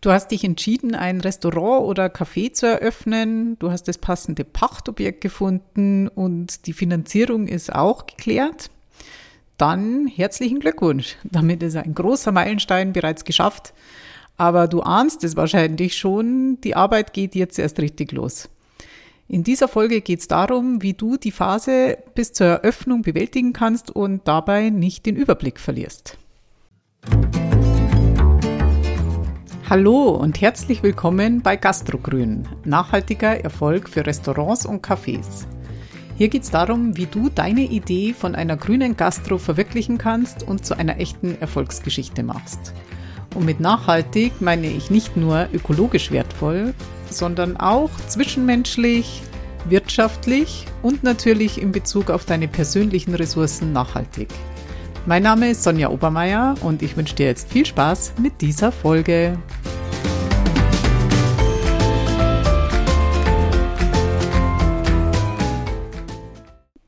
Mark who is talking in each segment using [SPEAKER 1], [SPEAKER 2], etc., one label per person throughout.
[SPEAKER 1] Du hast dich entschieden, ein Restaurant oder Café zu eröffnen. Du hast das passende Pachtobjekt gefunden und die Finanzierung ist auch geklärt. Dann herzlichen Glückwunsch. Damit ist ein großer Meilenstein bereits geschafft. Aber du ahnst es wahrscheinlich schon, die Arbeit geht jetzt erst richtig los. In dieser Folge geht es darum, wie du die Phase bis zur Eröffnung bewältigen kannst und dabei nicht den Überblick verlierst. Hallo und herzlich willkommen bei Gastrogrün, nachhaltiger Erfolg für Restaurants und Cafés. Hier geht es darum, wie du deine Idee von einer grünen Gastro verwirklichen kannst und zu einer echten Erfolgsgeschichte machst. Und mit nachhaltig meine ich nicht nur ökologisch wertvoll, sondern auch zwischenmenschlich, wirtschaftlich und natürlich in Bezug auf deine persönlichen Ressourcen nachhaltig. Mein Name ist Sonja Obermeier und ich wünsche dir jetzt viel Spaß mit dieser Folge.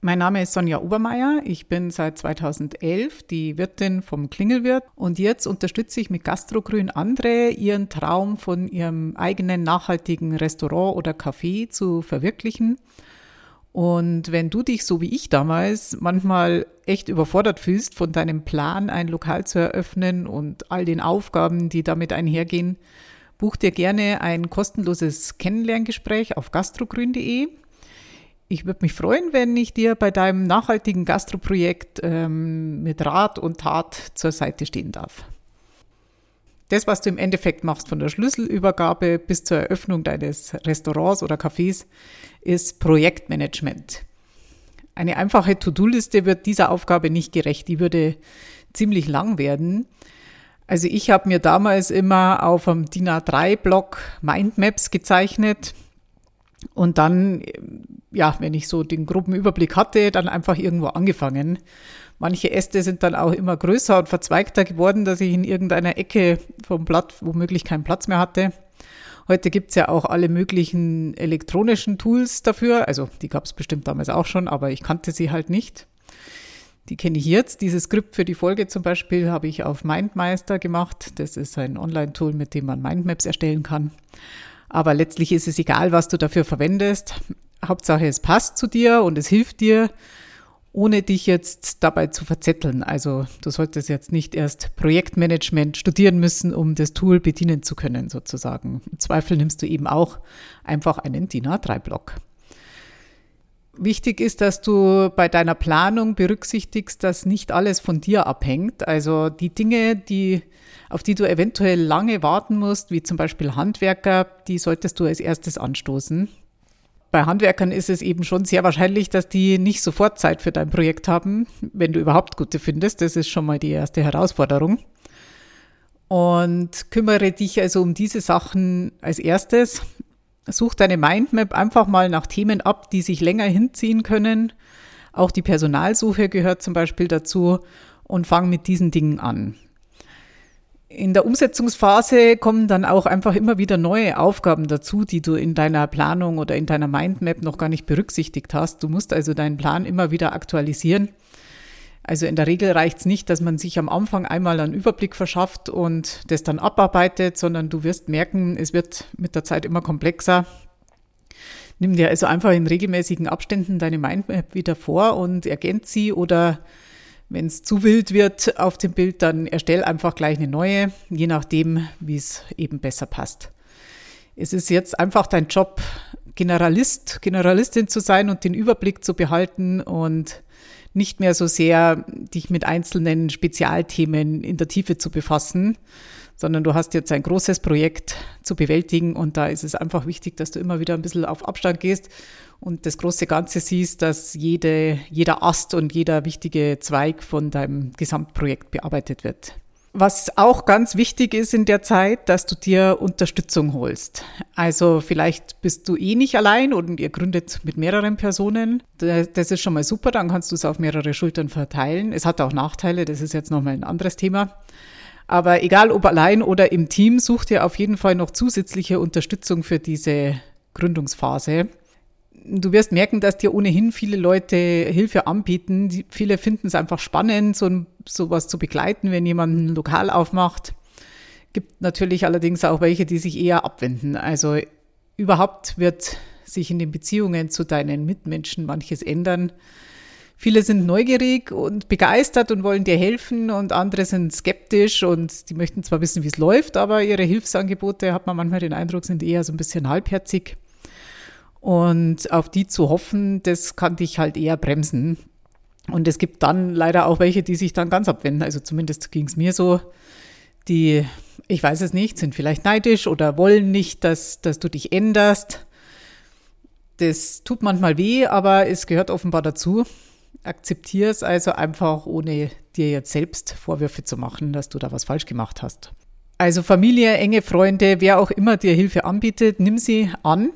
[SPEAKER 1] Mein Name ist Sonja Obermeier. Ich bin seit 2011 die Wirtin vom Klingelwirt und jetzt unterstütze ich mit Gastrogrün andere, ihren Traum von ihrem eigenen nachhaltigen Restaurant oder Café zu verwirklichen. Und wenn du dich so wie ich damals manchmal echt überfordert fühlst von deinem Plan, ein Lokal zu eröffnen und all den Aufgaben, die damit einhergehen, buch dir gerne ein kostenloses Kennenlerngespräch auf gastrogrün.de. Ich würde mich freuen, wenn ich dir bei deinem nachhaltigen Gastroprojekt ähm, mit Rat und Tat zur Seite stehen darf. Das, was du im Endeffekt machst von der Schlüsselübergabe bis zur Eröffnung deines Restaurants oder Cafés, ist Projektmanagement. Eine einfache To-Do-Liste wird dieser Aufgabe nicht gerecht. Die würde ziemlich lang werden. Also ich habe mir damals immer auf einem DIN A3-Block Mindmaps gezeichnet und dann, ja, wenn ich so den groben Überblick hatte, dann einfach irgendwo angefangen. Manche Äste sind dann auch immer größer und verzweigter geworden, dass ich in irgendeiner Ecke vom Blatt womöglich keinen Platz mehr hatte. Heute gibt's ja auch alle möglichen elektronischen Tools dafür. Also die gab's bestimmt damals auch schon, aber ich kannte sie halt nicht. Die kenne ich jetzt. Dieses Skript für die Folge zum Beispiel habe ich auf MindMeister gemacht. Das ist ein Online-Tool, mit dem man Mindmaps erstellen kann. Aber letztlich ist es egal, was du dafür verwendest. Hauptsache, es passt zu dir und es hilft dir ohne dich jetzt dabei zu verzetteln. Also du solltest jetzt nicht erst Projektmanagement studieren müssen, um das Tool bedienen zu können, sozusagen. Im Zweifel nimmst du eben auch einfach einen DIN A3-Block. Wichtig ist, dass du bei deiner Planung berücksichtigst, dass nicht alles von dir abhängt. Also die Dinge, die, auf die du eventuell lange warten musst, wie zum Beispiel Handwerker, die solltest du als erstes anstoßen bei Handwerkern ist es eben schon sehr wahrscheinlich, dass die nicht sofort Zeit für dein Projekt haben, wenn du überhaupt gute findest. Das ist schon mal die erste Herausforderung. Und kümmere dich also um diese Sachen als erstes. Such deine Mindmap einfach mal nach Themen ab, die sich länger hinziehen können. Auch die Personalsuche gehört zum Beispiel dazu und fang mit diesen Dingen an. In der Umsetzungsphase kommen dann auch einfach immer wieder neue Aufgaben dazu, die du in deiner Planung oder in deiner Mindmap noch gar nicht berücksichtigt hast. Du musst also deinen Plan immer wieder aktualisieren. Also in der Regel reicht es nicht, dass man sich am Anfang einmal einen Überblick verschafft und das dann abarbeitet, sondern du wirst merken, es wird mit der Zeit immer komplexer. Nimm dir also einfach in regelmäßigen Abständen deine Mindmap wieder vor und ergänzt sie oder wenn es zu wild wird auf dem Bild, dann erstell einfach gleich eine neue, je nachdem, wie es eben besser passt. Es ist jetzt einfach dein Job, Generalist, Generalistin zu sein und den Überblick zu behalten und nicht mehr so sehr dich mit einzelnen Spezialthemen in der Tiefe zu befassen, sondern du hast jetzt ein großes Projekt zu bewältigen und da ist es einfach wichtig, dass du immer wieder ein bisschen auf Abstand gehst und das große Ganze siehst, dass jede, jeder Ast und jeder wichtige Zweig von deinem Gesamtprojekt bearbeitet wird. Was auch ganz wichtig ist in der Zeit, dass du dir Unterstützung holst. Also vielleicht bist du eh nicht allein und ihr gründet mit mehreren Personen. Das ist schon mal super, dann kannst du es auf mehrere Schultern verteilen. Es hat auch Nachteile, das ist jetzt nochmal ein anderes Thema. Aber egal ob allein oder im Team, such dir auf jeden Fall noch zusätzliche Unterstützung für diese Gründungsphase du wirst merken, dass dir ohnehin viele Leute Hilfe anbieten. Die, viele finden es einfach spannend, so sowas zu begleiten, wenn jemand ein Lokal aufmacht. Gibt natürlich allerdings auch welche, die sich eher abwenden. Also überhaupt wird sich in den Beziehungen zu deinen Mitmenschen manches ändern. Viele sind neugierig und begeistert und wollen dir helfen und andere sind skeptisch und die möchten zwar wissen, wie es läuft, aber ihre Hilfsangebote, hat man manchmal den Eindruck, sind eher so ein bisschen halbherzig. Und auf die zu hoffen, das kann dich halt eher bremsen. Und es gibt dann leider auch welche, die sich dann ganz abwenden. Also zumindest ging es mir so, die, ich weiß es nicht, sind vielleicht neidisch oder wollen nicht, dass, dass du dich änderst. Das tut manchmal weh, aber es gehört offenbar dazu. Akzeptier es also einfach, ohne dir jetzt selbst Vorwürfe zu machen, dass du da was falsch gemacht hast. Also Familie, enge Freunde, wer auch immer dir Hilfe anbietet, nimm sie an.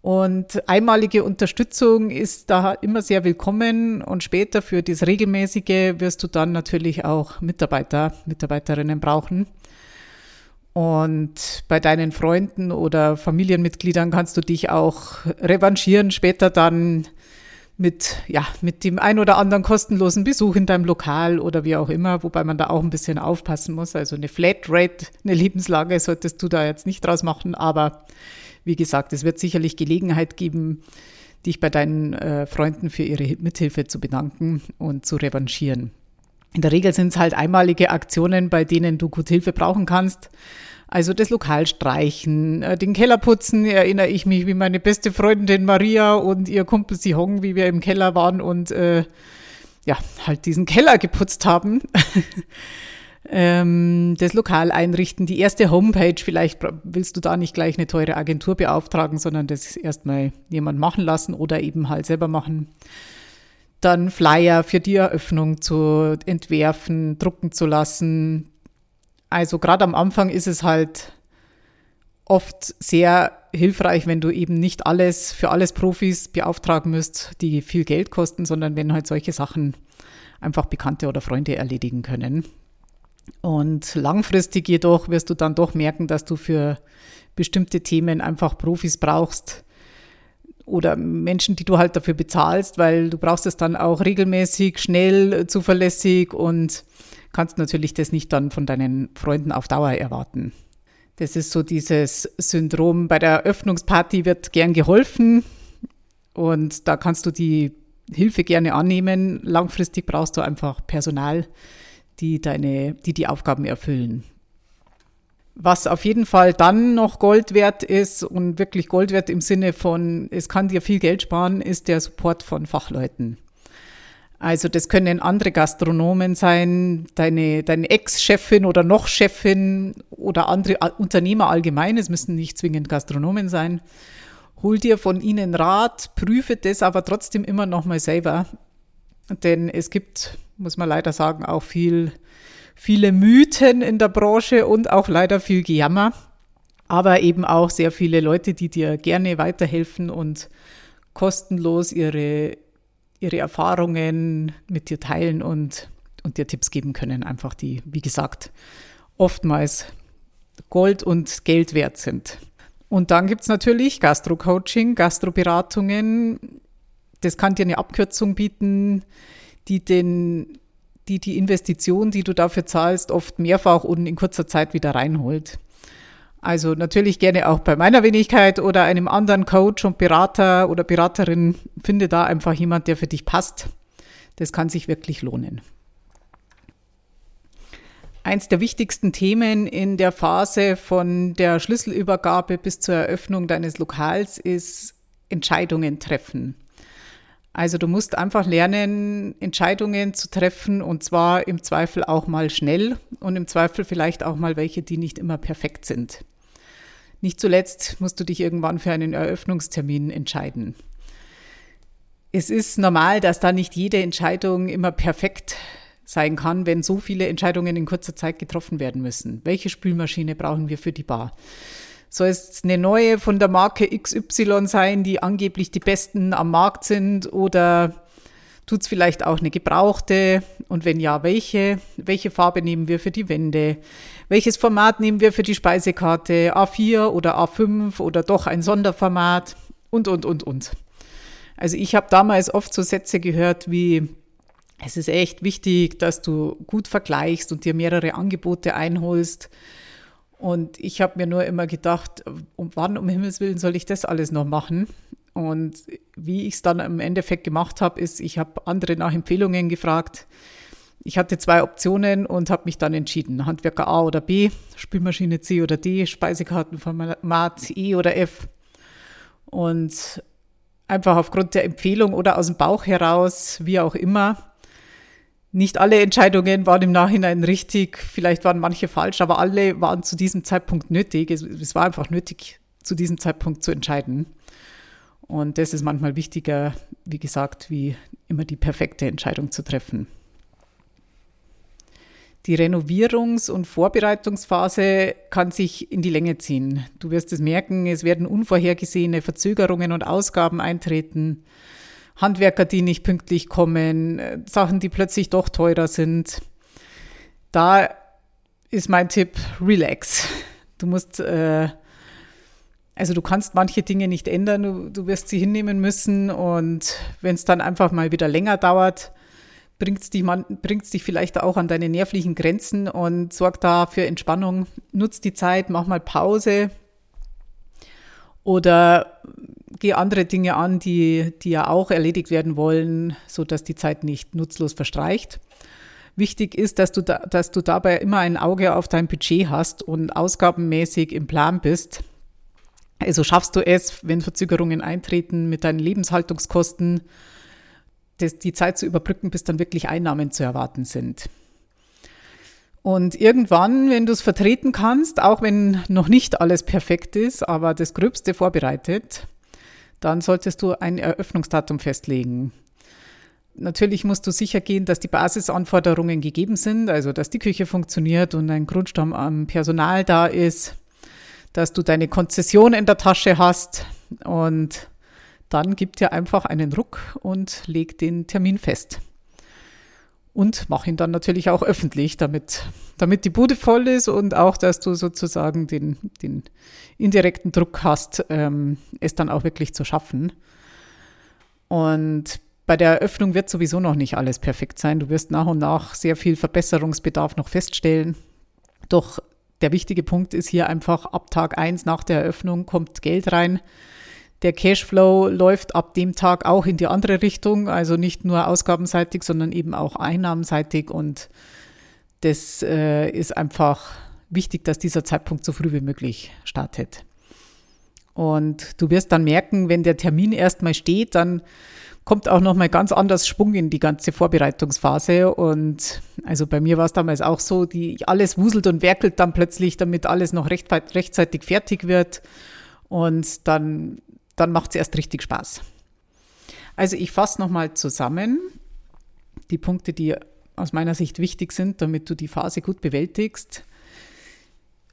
[SPEAKER 1] Und einmalige Unterstützung ist da immer sehr willkommen und später für das regelmäßige wirst du dann natürlich auch Mitarbeiter, Mitarbeiterinnen brauchen. Und bei deinen Freunden oder Familienmitgliedern kannst du dich auch revanchieren, später dann mit, ja, mit dem ein oder anderen kostenlosen Besuch in deinem Lokal oder wie auch immer, wobei man da auch ein bisschen aufpassen muss. Also eine Flatrate, eine Lebenslage solltest du da jetzt nicht draus machen, aber wie gesagt, es wird sicherlich Gelegenheit geben, dich bei deinen äh, Freunden für ihre Mithilfe zu bedanken und zu revanchieren. In der Regel sind es halt einmalige Aktionen, bei denen du gut Hilfe brauchen kannst. Also das Lokal streichen, äh, den Keller putzen, erinnere ich mich, wie meine beste Freundin Maria und ihr Kumpel Sihong, wie wir im Keller waren und äh, ja, halt diesen Keller geputzt haben. ähm, das Lokal einrichten, die erste Homepage, vielleicht willst du da nicht gleich eine teure Agentur beauftragen, sondern das erstmal jemand machen lassen oder eben halt selber machen. Dann Flyer für die Eröffnung zu entwerfen, drucken zu lassen. Also gerade am Anfang ist es halt oft sehr hilfreich, wenn du eben nicht alles für alles Profis beauftragen müsst, die viel Geld kosten, sondern wenn halt solche Sachen einfach Bekannte oder Freunde erledigen können. Und langfristig jedoch wirst du dann doch merken, dass du für bestimmte Themen einfach Profis brauchst oder Menschen, die du halt dafür bezahlst, weil du brauchst es dann auch regelmäßig, schnell, zuverlässig und kannst natürlich das nicht dann von deinen Freunden auf Dauer erwarten. Das ist so dieses Syndrom, bei der Eröffnungsparty wird gern geholfen und da kannst du die Hilfe gerne annehmen. Langfristig brauchst du einfach Personal, die deine, die die Aufgaben erfüllen. Was auf jeden Fall dann noch Gold wert ist und wirklich Gold wert im Sinne von, es kann dir viel Geld sparen, ist der Support von Fachleuten. Also das können andere Gastronomen sein, deine, deine Ex-Chefin oder noch Chefin oder andere Unternehmer allgemein, es müssen nicht zwingend Gastronomen sein. Hol dir von ihnen Rat, prüfe das aber trotzdem immer noch mal selber. Denn es gibt muss man leider sagen, auch viel, viele Mythen in der Branche und auch leider viel Gejammer. Aber eben auch sehr viele Leute, die dir gerne weiterhelfen und kostenlos ihre, ihre Erfahrungen mit dir teilen und, und dir Tipps geben können, einfach die, wie gesagt, oftmals Gold und Geld wert sind. Und dann gibt es natürlich Gastro-Coaching, Gastroberatungen. Das kann dir eine Abkürzung bieten die den, die die Investition, die du dafür zahlst, oft mehrfach und in kurzer Zeit wieder reinholt. Also natürlich gerne auch bei meiner Wenigkeit oder einem anderen Coach und Berater oder Beraterin. Finde da einfach jemand, der für dich passt. Das kann sich wirklich lohnen. Eins der wichtigsten Themen in der Phase von der Schlüsselübergabe bis zur Eröffnung deines Lokals ist Entscheidungen treffen. Also du musst einfach lernen, Entscheidungen zu treffen und zwar im Zweifel auch mal schnell und im Zweifel vielleicht auch mal welche, die nicht immer perfekt sind. Nicht zuletzt musst du dich irgendwann für einen Eröffnungstermin entscheiden. Es ist normal, dass da nicht jede Entscheidung immer perfekt sein kann, wenn so viele Entscheidungen in kurzer Zeit getroffen werden müssen. Welche Spülmaschine brauchen wir für die Bar? Soll es eine neue von der Marke XY sein, die angeblich die besten am Markt sind? Oder tut es vielleicht auch eine gebrauchte? Und wenn ja, welche? Welche Farbe nehmen wir für die Wände? Welches Format nehmen wir für die Speisekarte? A4 oder A5 oder doch ein Sonderformat? Und, und, und, und. Also ich habe damals oft so Sätze gehört wie, es ist echt wichtig, dass du gut vergleichst und dir mehrere Angebote einholst Und ich habe mir nur immer gedacht, um wann um Himmels Willen soll ich das alles noch machen? Und wie ich es dann im Endeffekt gemacht habe, ist, ich habe andere nach Empfehlungen gefragt. Ich hatte zwei Optionen und habe mich dann entschieden. Handwerker A oder B, Spülmaschine C oder D, Speisekartenformat E oder F. Und einfach aufgrund der Empfehlung oder aus dem Bauch heraus, wie auch immer, nicht alle Entscheidungen waren im Nachhinein richtig, vielleicht waren manche falsch, aber alle waren zu diesem Zeitpunkt nötig. Es, es, war einfach nötig, zu diesem Zeitpunkt zu entscheiden. Und das ist manchmal wichtiger, wie gesagt, wie immer die perfekte Entscheidung zu treffen. Die Renovierungs- und Vorbereitungsphase kann sich in die Länge ziehen. Du wirst es merken, es werden unvorhergesehene Verzögerungen und Ausgaben eintreten. Handwerker, die nicht pünktlich kommen, äh, Sachen, die plötzlich doch teurer sind. Da ist mein Tipp, relax. Du musst, äh, also du kannst manche Dinge nicht ändern, du, du wirst sie hinnehmen müssen und wenn es dann einfach mal wieder länger dauert, bringt es dich, dich vielleicht auch an deine nervlichen Grenzen und sorg da für Entspannung. Nutz die Zeit, mach mal Pause oder gehe andere Dinge an, die, die ja auch erledigt werden wollen, so dass die Zeit nicht nutzlos verstreicht. Wichtig ist, dass du, da, dass du dabei immer ein Auge auf dein Budget hast und ausgabenmäßig im Plan bist. Also schaffst du es, wenn Verzögerungen eintreten, mit deinen Lebenshaltungskosten das, die Zeit zu überbrücken, bis dann wirklich Einnahmen zu erwarten sind. Und irgendwann, wenn du es vertreten kannst, auch wenn noch nicht alles perfekt ist, aber das Gröbste vorbereitet, dann solltest du ein Eröffnungsdatum festlegen. Natürlich musst du sicher gehen, dass die Basisanforderungen gegeben sind, also dass die Küche funktioniert und ein Grundstamm am Personal da ist, dass du deine Konzession in der Tasche hast und dann gib dir einfach einen Ruck und leg den Termin fest und mach ihn dann natürlich auch öffentlich, damit, damit die Bude voll ist und auch, dass du sozusagen den, den indirekten Druck hast, ähm, es dann auch wirklich zu schaffen. Und bei der Eröffnung wird sowieso noch nicht alles perfekt sein. Du wirst nach und nach sehr viel Verbesserungsbedarf noch feststellen. Doch der wichtige Punkt ist hier einfach, ab Tag eins nach der Eröffnung kommt Geld rein der Cashflow läuft ab dem Tag auch in die andere Richtung, also nicht nur ausgabenseitig, sondern eben auch einnahmenseitig. Und das äh, ist einfach wichtig, dass dieser Zeitpunkt so früh wie möglich startet. Und du wirst dann merken, wenn der Termin erstmal steht, dann kommt auch nochmal ganz anders Schwung in die ganze Vorbereitungsphase. Und also bei mir war es damals auch so, die alles wuselt und werkelt dann plötzlich, damit alles noch recht, rechtzeitig fertig wird. Und dann dann macht es erst richtig Spaß. Also ich fasse nochmal zusammen die Punkte, die aus meiner Sicht wichtig sind, damit du die Phase gut bewältigst.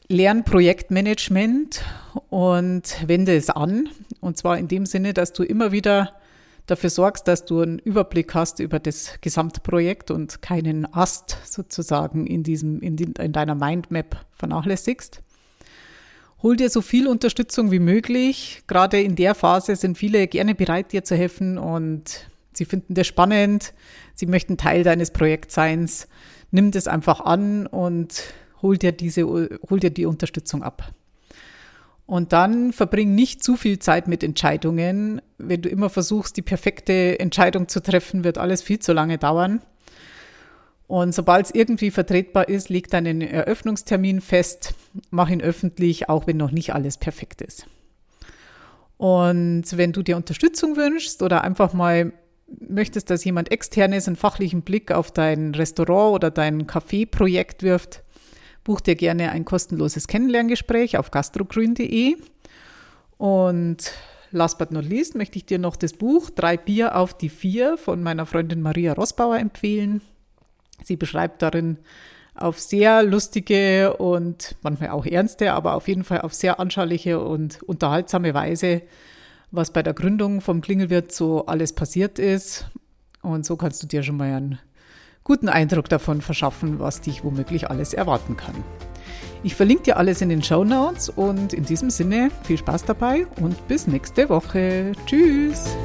[SPEAKER 1] Lern Projektmanagement und wende es an. Und zwar in dem Sinne, dass du immer wieder dafür sorgst, dass du einen Überblick hast über das Gesamtprojekt und keinen Ast sozusagen in, diesem, in, in deiner Mindmap vernachlässigst. Hol dir so viel Unterstützung wie möglich. Gerade in der Phase sind viele gerne bereit, dir zu helfen und sie finden das spannend. Sie möchten Teil deines Projektseins. Nimm das einfach an und hol dir diese, hol dir die Unterstützung ab. Und dann verbring nicht zu viel Zeit mit Entscheidungen. Wenn du immer versuchst, die perfekte Entscheidung zu treffen, wird alles viel zu lange dauern. Und sobald es irgendwie vertretbar ist, leg deinen Eröffnungstermin fest, mach ihn öffentlich, auch wenn noch nicht alles perfekt ist. Und wenn du dir Unterstützung wünschst oder einfach mal möchtest, dass jemand externes einen fachlichen Blick auf dein Restaurant oder dein Café-Projekt wirft, buch dir gerne ein kostenloses Kennenlerngespräch auf gastrogrün.de. Und last but not least möchte ich dir noch das Buch Drei Bier auf die Vier von meiner Freundin Maria Rossbauer empfehlen. Sie beschreibt darin auf sehr lustige und manchmal auch ernste, aber auf jeden Fall auf sehr anschauliche und unterhaltsame Weise, was bei der Gründung vom Klingelwirt so alles passiert ist. Und so kannst du dir schon mal einen guten Eindruck davon verschaffen, was dich womöglich alles erwarten kann. Ich verlinke dir alles in den Show Notes und in diesem Sinne viel Spaß dabei und bis nächste Woche. Tschüss!